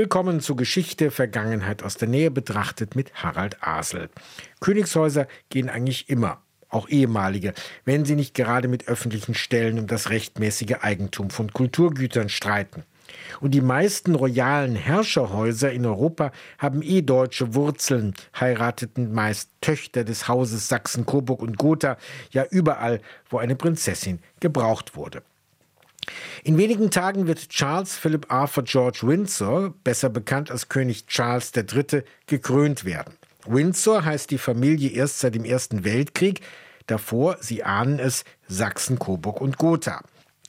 Willkommen zu Geschichte, Vergangenheit aus der Nähe betrachtet mit Harald Asel. Königshäuser gehen eigentlich immer, auch ehemalige, wenn sie nicht gerade mit öffentlichen Stellen um das rechtmäßige Eigentum von Kulturgütern streiten. Und die meisten royalen Herrscherhäuser in Europa haben eh deutsche Wurzeln, heirateten meist Töchter des Hauses Sachsen, Coburg und Gotha, ja überall, wo eine Prinzessin gebraucht wurde. In wenigen Tagen wird Charles Philip Arthur George Windsor, besser bekannt als König Charles III., gekrönt werden. Windsor heißt die Familie erst seit dem Ersten Weltkrieg, davor, Sie ahnen es, Sachsen, Coburg und Gotha.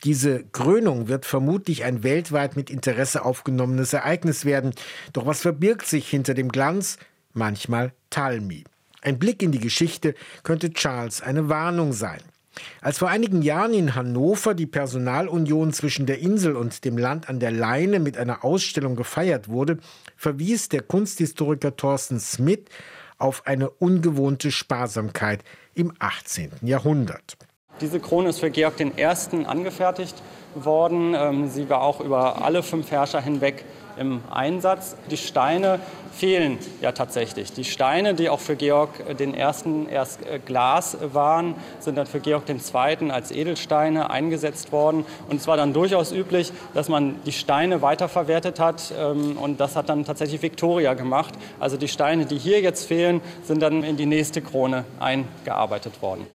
Diese Krönung wird vermutlich ein weltweit mit Interesse aufgenommenes Ereignis werden. Doch was verbirgt sich hinter dem Glanz? Manchmal Talmi. Ein Blick in die Geschichte könnte Charles eine Warnung sein. Als vor einigen Jahren in Hannover die Personalunion zwischen der Insel und dem Land an der Leine mit einer Ausstellung gefeiert wurde, verwies der Kunsthistoriker Thorsten Smith auf eine ungewohnte Sparsamkeit im 18. Jahrhundert. Diese Krone ist für Georg I. angefertigt worden. Ähm, sie war auch über alle fünf Herrscher hinweg im Einsatz. Die Steine fehlen ja tatsächlich. Die Steine, die auch für Georg I. erst äh, Glas waren, sind dann für Georg II. als Edelsteine eingesetzt worden. Und es war dann durchaus üblich, dass man die Steine weiterverwertet hat. Ähm, und das hat dann tatsächlich Victoria gemacht. Also die Steine, die hier jetzt fehlen, sind dann in die nächste Krone eingearbeitet worden.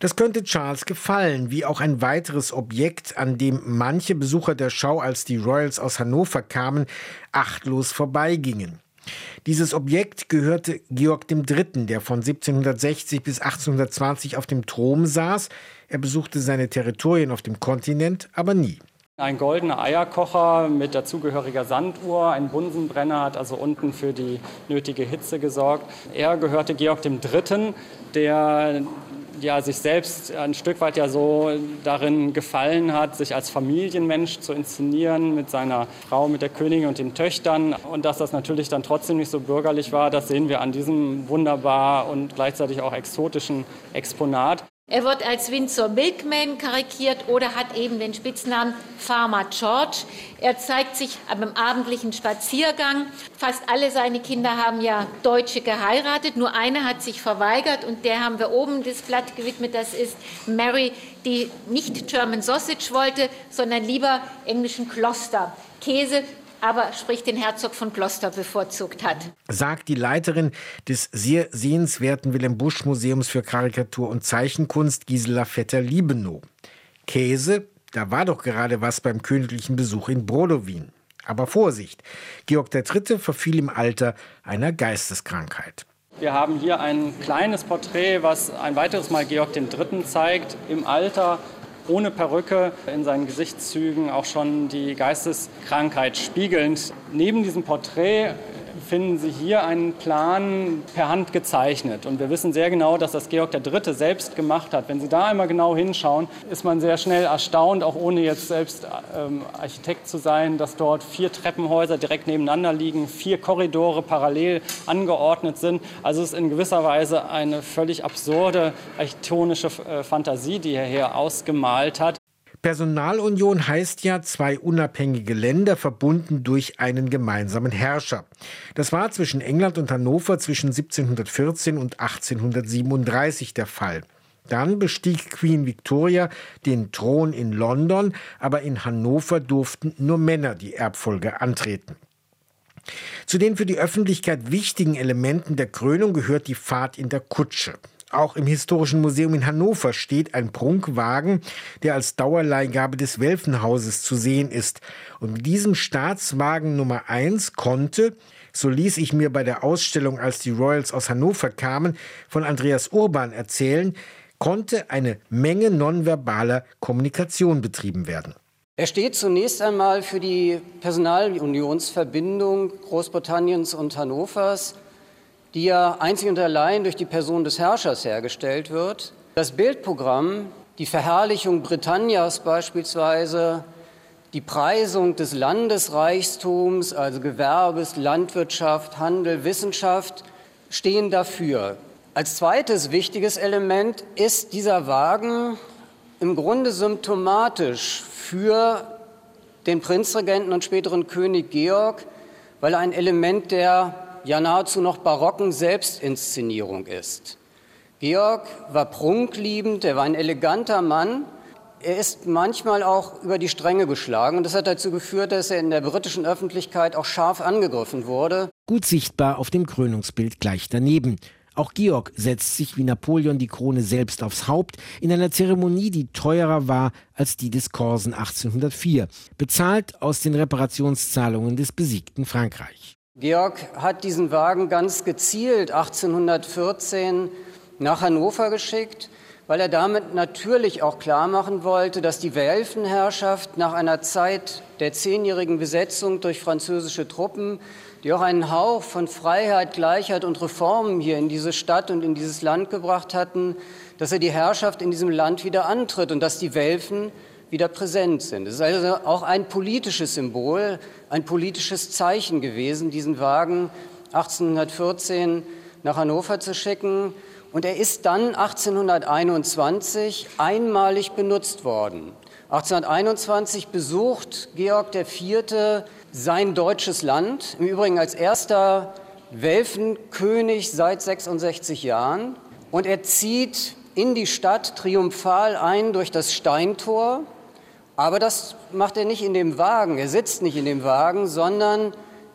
Das könnte Charles gefallen, wie auch ein weiteres Objekt, an dem manche Besucher der Schau, als die Royals aus Hannover kamen, achtlos vorbeigingen. Dieses Objekt gehörte Georg III., der von 1760 bis 1820 auf dem Thron saß. Er besuchte seine Territorien auf dem Kontinent aber nie. Ein goldener Eierkocher mit dazugehöriger Sanduhr, ein Bunsenbrenner hat also unten für die nötige Hitze gesorgt. Er gehörte Georg III., der ja, sich selbst ein Stück weit ja so darin gefallen hat, sich als Familienmensch zu inszenieren mit seiner Frau, mit der Königin und den Töchtern. Und dass das natürlich dann trotzdem nicht so bürgerlich war, das sehen wir an diesem wunderbar und gleichzeitig auch exotischen Exponat. Er wird als Windsor Milkman karikiert oder hat eben den Spitznamen Farmer George. Er zeigt sich beim abendlichen Spaziergang. Fast alle seine Kinder haben ja Deutsche geheiratet. Nur eine hat sich verweigert und der haben wir oben das Blatt gewidmet. Das ist Mary, die nicht German Sausage wollte, sondern lieber englischen Kloster. Käse aber sprich den Herzog von Gloucester bevorzugt hat. Sagt die Leiterin des sehr sehenswerten Wilhelm Busch Museums für Karikatur und Zeichenkunst Gisela Vetter-Liebenow. Käse, da war doch gerade was beim königlichen Besuch in Brodowin. Aber Vorsicht, Georg III. verfiel im Alter einer Geisteskrankheit. Wir haben hier ein kleines Porträt, was ein weiteres Mal Georg III. zeigt, im Alter ohne Perücke, in seinen Gesichtszügen auch schon die Geisteskrankheit spiegelnd. Neben diesem Porträt finden Sie hier einen Plan per Hand gezeichnet. Und wir wissen sehr genau, dass das Georg III. selbst gemacht hat. Wenn Sie da einmal genau hinschauen, ist man sehr schnell erstaunt, auch ohne jetzt selbst ähm, Architekt zu sein, dass dort vier Treppenhäuser direkt nebeneinander liegen, vier Korridore parallel angeordnet sind. Also es ist in gewisser Weise eine völlig absurde architektonische äh, Fantasie, die er hier ausgemalt hat. Personalunion heißt ja zwei unabhängige Länder verbunden durch einen gemeinsamen Herrscher. Das war zwischen England und Hannover zwischen 1714 und 1837 der Fall. Dann bestieg Queen Victoria den Thron in London, aber in Hannover durften nur Männer die Erbfolge antreten. Zu den für die Öffentlichkeit wichtigen Elementen der Krönung gehört die Fahrt in der Kutsche. Auch im Historischen Museum in Hannover steht ein Prunkwagen, der als Dauerleihgabe des Welfenhauses zu sehen ist. Und mit diesem Staatswagen Nummer eins konnte, so ließ ich mir bei der Ausstellung, als die Royals aus Hannover kamen, von Andreas Urban erzählen, konnte eine Menge nonverbaler Kommunikation betrieben werden. Er steht zunächst einmal für die Personalunionsverbindung Großbritanniens und Hannovers die ja einzig und allein durch die Person des Herrschers hergestellt wird. Das Bildprogramm, die Verherrlichung Britannias beispielsweise, die Preisung des Landesreichtums, also Gewerbes, Landwirtschaft, Handel, Wissenschaft, stehen dafür. Als zweites wichtiges Element ist dieser Wagen im Grunde symptomatisch für den Prinzregenten und späteren König Georg, weil er ein Element der ja nahezu noch barocken Selbstinszenierung ist. Georg war prunkliebend, er war ein eleganter Mann. Er ist manchmal auch über die Stränge geschlagen und das hat dazu geführt, dass er in der britischen Öffentlichkeit auch scharf angegriffen wurde. Gut sichtbar auf dem Krönungsbild gleich daneben. Auch Georg setzt sich wie Napoleon die Krone selbst aufs Haupt in einer Zeremonie, die teurer war als die des Korsen 1804, bezahlt aus den Reparationszahlungen des besiegten Frankreich. Georg hat diesen Wagen ganz gezielt 1814 nach Hannover geschickt, weil er damit natürlich auch klar machen wollte, dass die Welfenherrschaft nach einer Zeit der zehnjährigen Besetzung durch französische Truppen, die auch einen Hauch von Freiheit, Gleichheit und Reformen hier in diese Stadt und in dieses Land gebracht hatten, dass er die Herrschaft in diesem Land wieder antritt und dass die Welfen wieder präsent sind. Es ist also auch ein politisches Symbol, ein politisches Zeichen gewesen, diesen Wagen 1814 nach Hannover zu schicken. Und er ist dann 1821 einmalig benutzt worden. 1821 besucht Georg IV. sein deutsches Land, im Übrigen als erster Welfenkönig seit 66 Jahren. Und er zieht in die Stadt triumphal ein durch das Steintor. Aber das macht er nicht in dem Wagen, er sitzt nicht in dem Wagen, sondern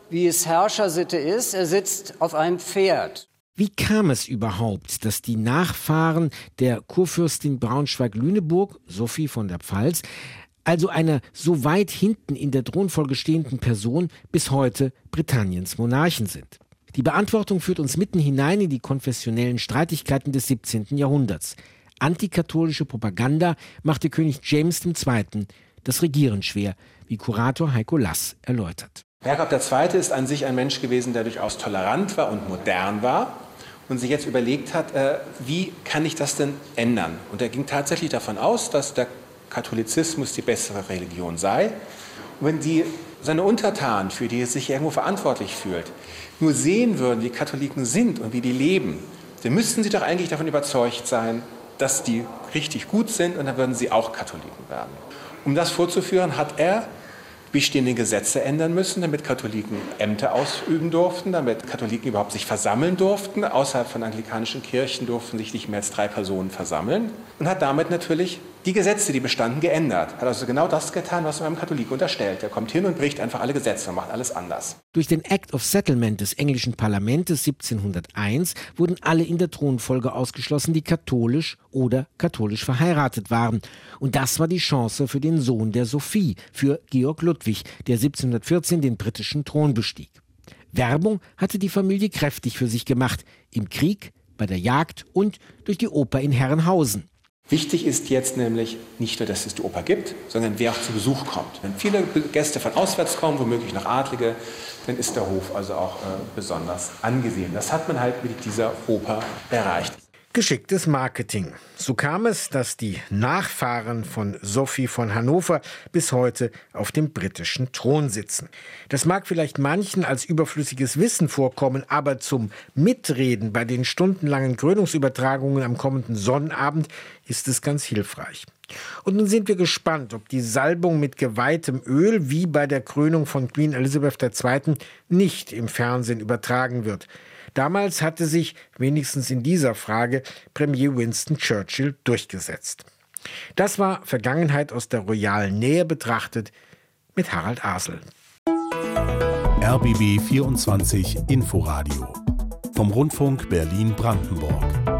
wie es Herrschersitte ist, er sitzt auf einem Pferd. Wie kam es überhaupt, dass die Nachfahren der Kurfürstin Braunschweig-Lüneburg, Sophie von der Pfalz, also einer so weit hinten in der Thronfolge stehenden Person, bis heute Britanniens Monarchen sind? Die Beantwortung führt uns mitten hinein in die konfessionellen Streitigkeiten des 17. Jahrhunderts. Antikatholische Propaganda machte König James II. das Regieren schwer, wie Kurator Heiko Lass erläutert. Jakob II. ist an sich ein Mensch gewesen, der durchaus tolerant war und modern war und sich jetzt überlegt hat, äh, wie kann ich das denn ändern? Und er ging tatsächlich davon aus, dass der Katholizismus die bessere Religion sei. Und wenn die, seine Untertanen, für die er sich irgendwo verantwortlich fühlt, nur sehen würden, wie Katholiken sind und wie die leben, dann müssten sie doch eigentlich davon überzeugt sein, dass die richtig gut sind und dann würden sie auch Katholiken werden. Um das vorzuführen, hat er bestehende Gesetze ändern müssen, damit Katholiken Ämter ausüben durften, damit Katholiken überhaupt sich versammeln durften. Außerhalb von anglikanischen Kirchen durften sich nicht mehr als drei Personen versammeln und hat damit natürlich die Gesetze, die bestanden, geändert. Hat also genau das getan, was man einem Katholiken unterstellt. Er kommt hin und bricht einfach alle Gesetze und macht alles anders. Durch den Act of Settlement des englischen Parlaments 1701 wurden alle in der Thronfolge ausgeschlossen, die katholisch oder katholisch verheiratet waren. Und das war die Chance für den Sohn der Sophie, für Georg Ludwig, der 1714 den britischen Thron bestieg. Werbung hatte die Familie kräftig für sich gemacht, im Krieg, bei der Jagd und durch die Oper in Herrenhausen. Wichtig ist jetzt nämlich nicht nur, dass es die Oper gibt, sondern wer auch zu Besuch kommt. Wenn viele Gäste von auswärts kommen, womöglich noch Adlige, dann ist der Hof also auch äh, besonders angesehen. Das hat man halt mit dieser Oper erreicht. Geschicktes Marketing. So kam es, dass die Nachfahren von Sophie von Hannover bis heute auf dem britischen Thron sitzen. Das mag vielleicht manchen als überflüssiges Wissen vorkommen, aber zum Mitreden bei den stundenlangen Krönungsübertragungen am kommenden Sonnabend ist es ganz hilfreich. Und nun sind wir gespannt, ob die Salbung mit geweihtem Öl wie bei der Krönung von Queen Elizabeth II. nicht im Fernsehen übertragen wird. Damals hatte sich, wenigstens in dieser Frage, Premier Winston Churchill durchgesetzt. Das war Vergangenheit aus der royalen Nähe betrachtet mit Harald Asel. RBB 24 Inforadio vom Rundfunk Berlin-Brandenburg.